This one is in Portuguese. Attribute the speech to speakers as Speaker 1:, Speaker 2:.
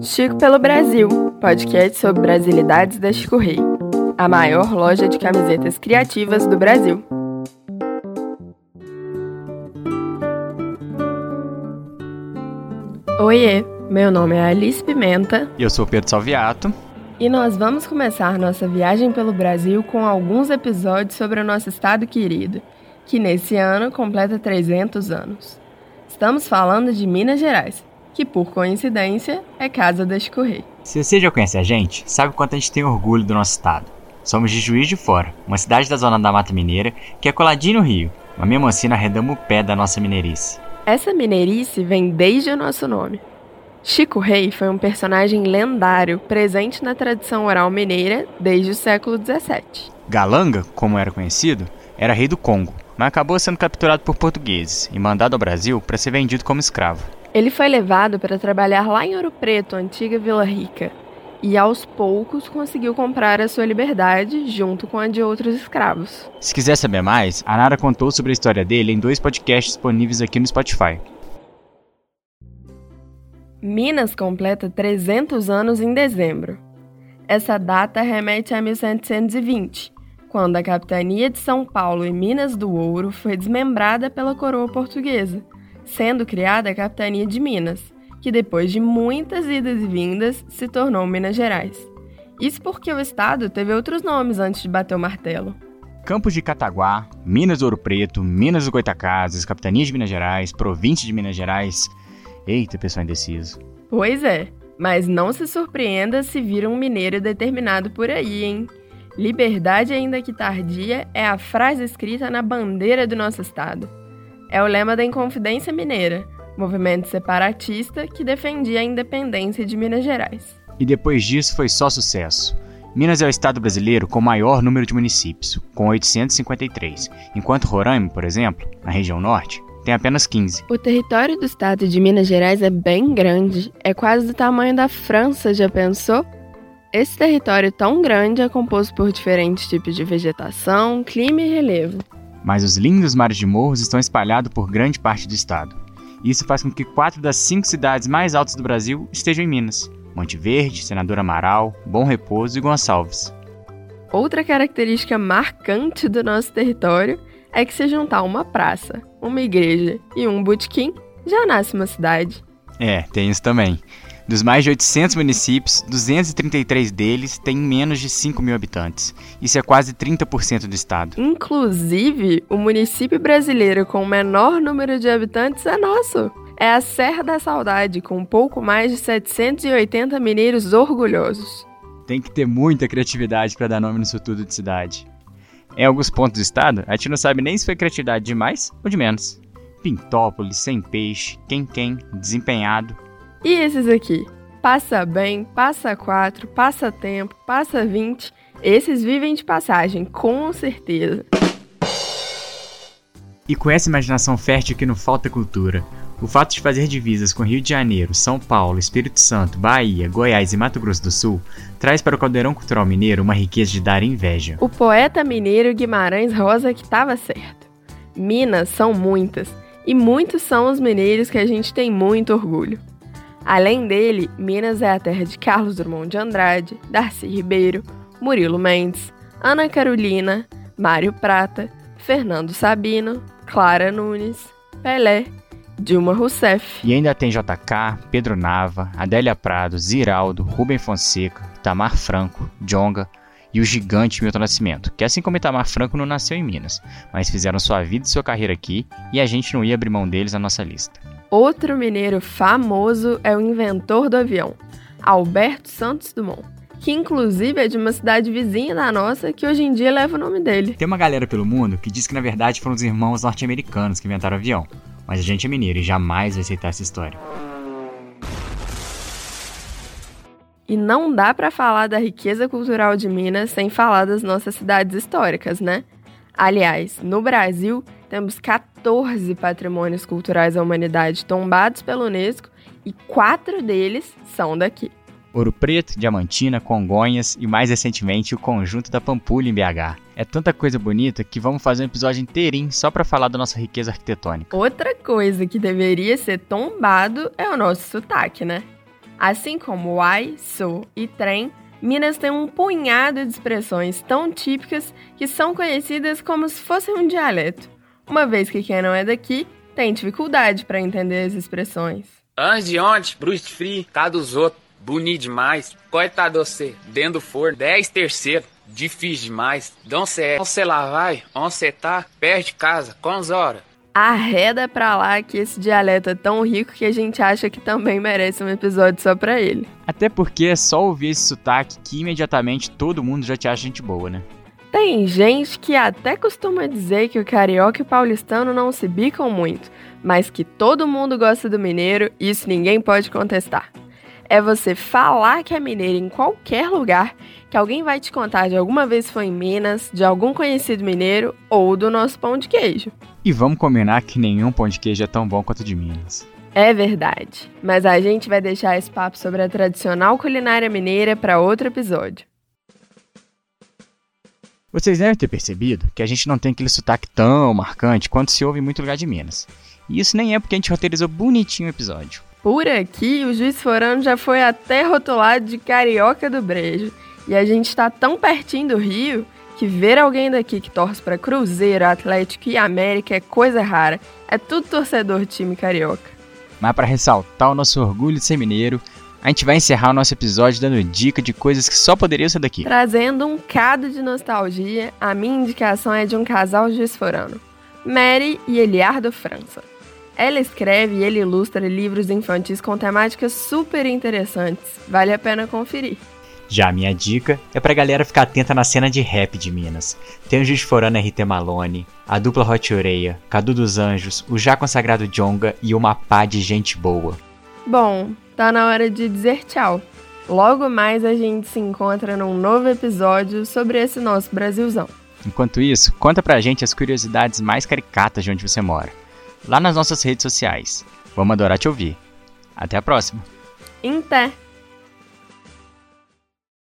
Speaker 1: Chico pelo Brasil, podcast sobre brasilidades da Chico Rei, a maior loja de camisetas criativas do Brasil. Oiê, meu nome é Alice Pimenta.
Speaker 2: E eu sou Pedro Salviato.
Speaker 1: E nós vamos começar nossa viagem pelo Brasil com alguns episódios sobre o nosso estado querido, que nesse ano completa 300 anos. Estamos falando de Minas Gerais, que por coincidência é casa da Chico
Speaker 2: Se você já conhece a gente, sabe o quanto a gente tem orgulho do nosso estado. Somos de Juiz de Fora, uma cidade da zona da Mata Mineira que é coladinho no Rio, mas mesmo assim nós redamos o pé da nossa mineirice.
Speaker 1: Essa mineirice vem desde o nosso nome. Chico Rei foi um personagem lendário presente na tradição oral mineira desde o século XVII.
Speaker 2: Galanga, como era conhecido, era rei do Congo, mas acabou sendo capturado por portugueses e mandado ao Brasil para ser vendido como escravo.
Speaker 1: Ele foi levado para trabalhar lá em Ouro Preto, antiga Vila Rica, e aos poucos conseguiu comprar a sua liberdade junto com a de outros escravos.
Speaker 2: Se quiser saber mais, a Nara contou sobre a história dele em dois podcasts disponíveis aqui no Spotify.
Speaker 1: Minas completa 300 anos em dezembro. Essa data remete a 1720, quando a capitania de São Paulo e Minas do Ouro foi desmembrada pela coroa portuguesa sendo criada a capitania de Minas, que depois de muitas idas e vindas se tornou Minas Gerais. Isso porque o estado teve outros nomes antes de bater o martelo.
Speaker 2: Campos de Cataguá, Minas do Ouro Preto, Minas do Goitacazes, Capitania de Minas Gerais, Província de Minas Gerais. Eita, pessoal indeciso.
Speaker 1: Pois é, mas não se surpreenda se vir um mineiro determinado por aí, hein? Liberdade, ainda que tardia, é a frase escrita na bandeira do nosso estado. É o lema da Inconfidência Mineira, movimento separatista que defendia a independência de Minas Gerais.
Speaker 2: E depois disso foi só sucesso. Minas é o estado brasileiro com maior número de municípios, com 853, enquanto Roraima, por exemplo, na região norte, tem apenas 15.
Speaker 1: O território do estado de Minas Gerais é bem grande, é quase do tamanho da França, já pensou? Esse território tão grande é composto por diferentes tipos de vegetação, clima e relevo
Speaker 2: mas os lindos mares de morros estão espalhados por grande parte do estado. Isso faz com que quatro das cinco cidades mais altas do Brasil estejam em Minas: Monte Verde, Senador Amaral, Bom Repouso e Gonçalves.
Speaker 1: Outra característica marcante do nosso território é que se juntar uma praça, uma igreja e um botequim, já nasce uma cidade.
Speaker 2: É, tem isso também. Dos mais de 800 municípios, 233 deles têm menos de 5 mil habitantes. Isso é quase 30% do estado.
Speaker 1: Inclusive, o município brasileiro com o menor número de habitantes é nosso. É a Serra da Saudade, com pouco mais de 780 mineiros orgulhosos.
Speaker 2: Tem que ter muita criatividade para dar nome nisso tudo de cidade. Em alguns pontos do estado, a gente não sabe nem se foi criatividade de mais ou de menos. Pintópolis, Sem Peixe, Quem Quem, Desempenhado,
Speaker 1: e esses aqui? Passa bem, passa quatro, passa tempo, passa vinte. Esses vivem de passagem, com certeza.
Speaker 2: E com essa imaginação fértil que não falta cultura, o fato de fazer divisas com Rio de Janeiro, São Paulo, Espírito Santo, Bahia, Goiás e Mato Grosso do Sul traz para o caldeirão cultural mineiro uma riqueza de dar inveja.
Speaker 1: O poeta mineiro Guimarães Rosa que estava certo. Minas são muitas, e muitos são os mineiros que a gente tem muito orgulho. Além dele, Minas é a terra de Carlos Drummond de Andrade, Darcy Ribeiro, Murilo Mendes, Ana Carolina, Mário Prata, Fernando Sabino, Clara Nunes, Pelé, Dilma Rousseff.
Speaker 2: E ainda tem JK, Pedro Nava, Adélia Prado, Ziraldo, Rubem Fonseca, Itamar Franco, Jonga e o gigante Milton Nascimento, que assim como Itamar Franco não nasceu em Minas, mas fizeram sua vida e sua carreira aqui e a gente não ia abrir mão deles na nossa lista.
Speaker 1: Outro mineiro famoso é o inventor do avião, Alberto Santos Dumont, que inclusive é de uma cidade vizinha da nossa que hoje em dia leva o nome dele.
Speaker 2: Tem uma galera pelo mundo que diz que na verdade foram os irmãos norte-americanos que inventaram o avião, mas a gente é mineiro e jamais vai aceitar essa história.
Speaker 1: E não dá para falar da riqueza cultural de Minas sem falar das nossas cidades históricas, né? Aliás, no Brasil, temos 14 patrimônios culturais da humanidade tombados pela Unesco e quatro deles são daqui.
Speaker 2: Ouro Preto, Diamantina, Congonhas e mais recentemente o Conjunto da Pampulha em BH. É tanta coisa bonita que vamos fazer um episódio inteirinho só para falar da nossa riqueza arquitetônica.
Speaker 1: Outra coisa que deveria ser tombado é o nosso sotaque, né? Assim como ai, sou e trem, Minas tem um punhado de expressões tão típicas que são conhecidas como se fossem um dialeto, uma vez que quem não é daqui tem dificuldade para entender as expressões.
Speaker 3: Antes de ontem, Bruce Free, cá dos outros, bonito demais. Coitado você, dentro do forno, 10 terceiro, difícil demais. Dão cê é, onde lá vai, onde cê tá, perto de casa, quantas horas?
Speaker 1: Arreda pra lá que esse dialeto é tão rico que a gente acha que também merece um episódio só pra ele.
Speaker 2: Até porque é só ouvir esse sotaque que imediatamente todo mundo já te acha gente boa, né?
Speaker 1: Tem gente que até costuma dizer que o carioca e o paulistano não se bicam muito, mas que todo mundo gosta do mineiro, isso ninguém pode contestar. É você falar que é mineiro em qualquer lugar que alguém vai te contar de alguma vez foi em Minas, de algum conhecido mineiro ou do nosso pão de queijo.
Speaker 2: E vamos combinar que nenhum pão de queijo é tão bom quanto o de Minas.
Speaker 1: É verdade, mas a gente vai deixar esse papo sobre a tradicional culinária mineira para outro episódio.
Speaker 2: Vocês devem ter percebido que a gente não tem aquele sotaque tão marcante quanto se ouve em muito lugar de Minas. E isso nem é porque a gente roteirizou bonitinho o episódio.
Speaker 1: Por aqui, o Juiz Forano já foi até rotulado de carioca do brejo. E a gente está tão pertinho do Rio que ver alguém daqui que torce para Cruzeiro, Atlético e América é coisa rara. É tudo torcedor de time carioca.
Speaker 2: Mas para ressaltar o nosso orgulho de ser mineiro, a gente vai encerrar o nosso episódio dando dica de coisas que só poderiam ser daqui.
Speaker 1: Trazendo um cado de nostalgia, a minha indicação é de um casal juiz-forano, Mary e Eliardo França. Ela escreve e ele ilustra livros infantis com temáticas super interessantes. Vale a pena conferir.
Speaker 2: Já a minha dica é pra galera ficar atenta na cena de rap de Minas. Tem o Juiz Forano RT Malone, a dupla Hot Oreia, Cadu dos Anjos, o já consagrado Jonga e uma pá de gente boa.
Speaker 1: Bom, tá na hora de dizer tchau. Logo mais a gente se encontra num novo episódio sobre esse nosso Brasilzão.
Speaker 2: Enquanto isso, conta pra gente as curiosidades mais caricatas de onde você mora. Lá nas nossas redes sociais. Vamos adorar te ouvir. Até a próxima.
Speaker 1: Pé!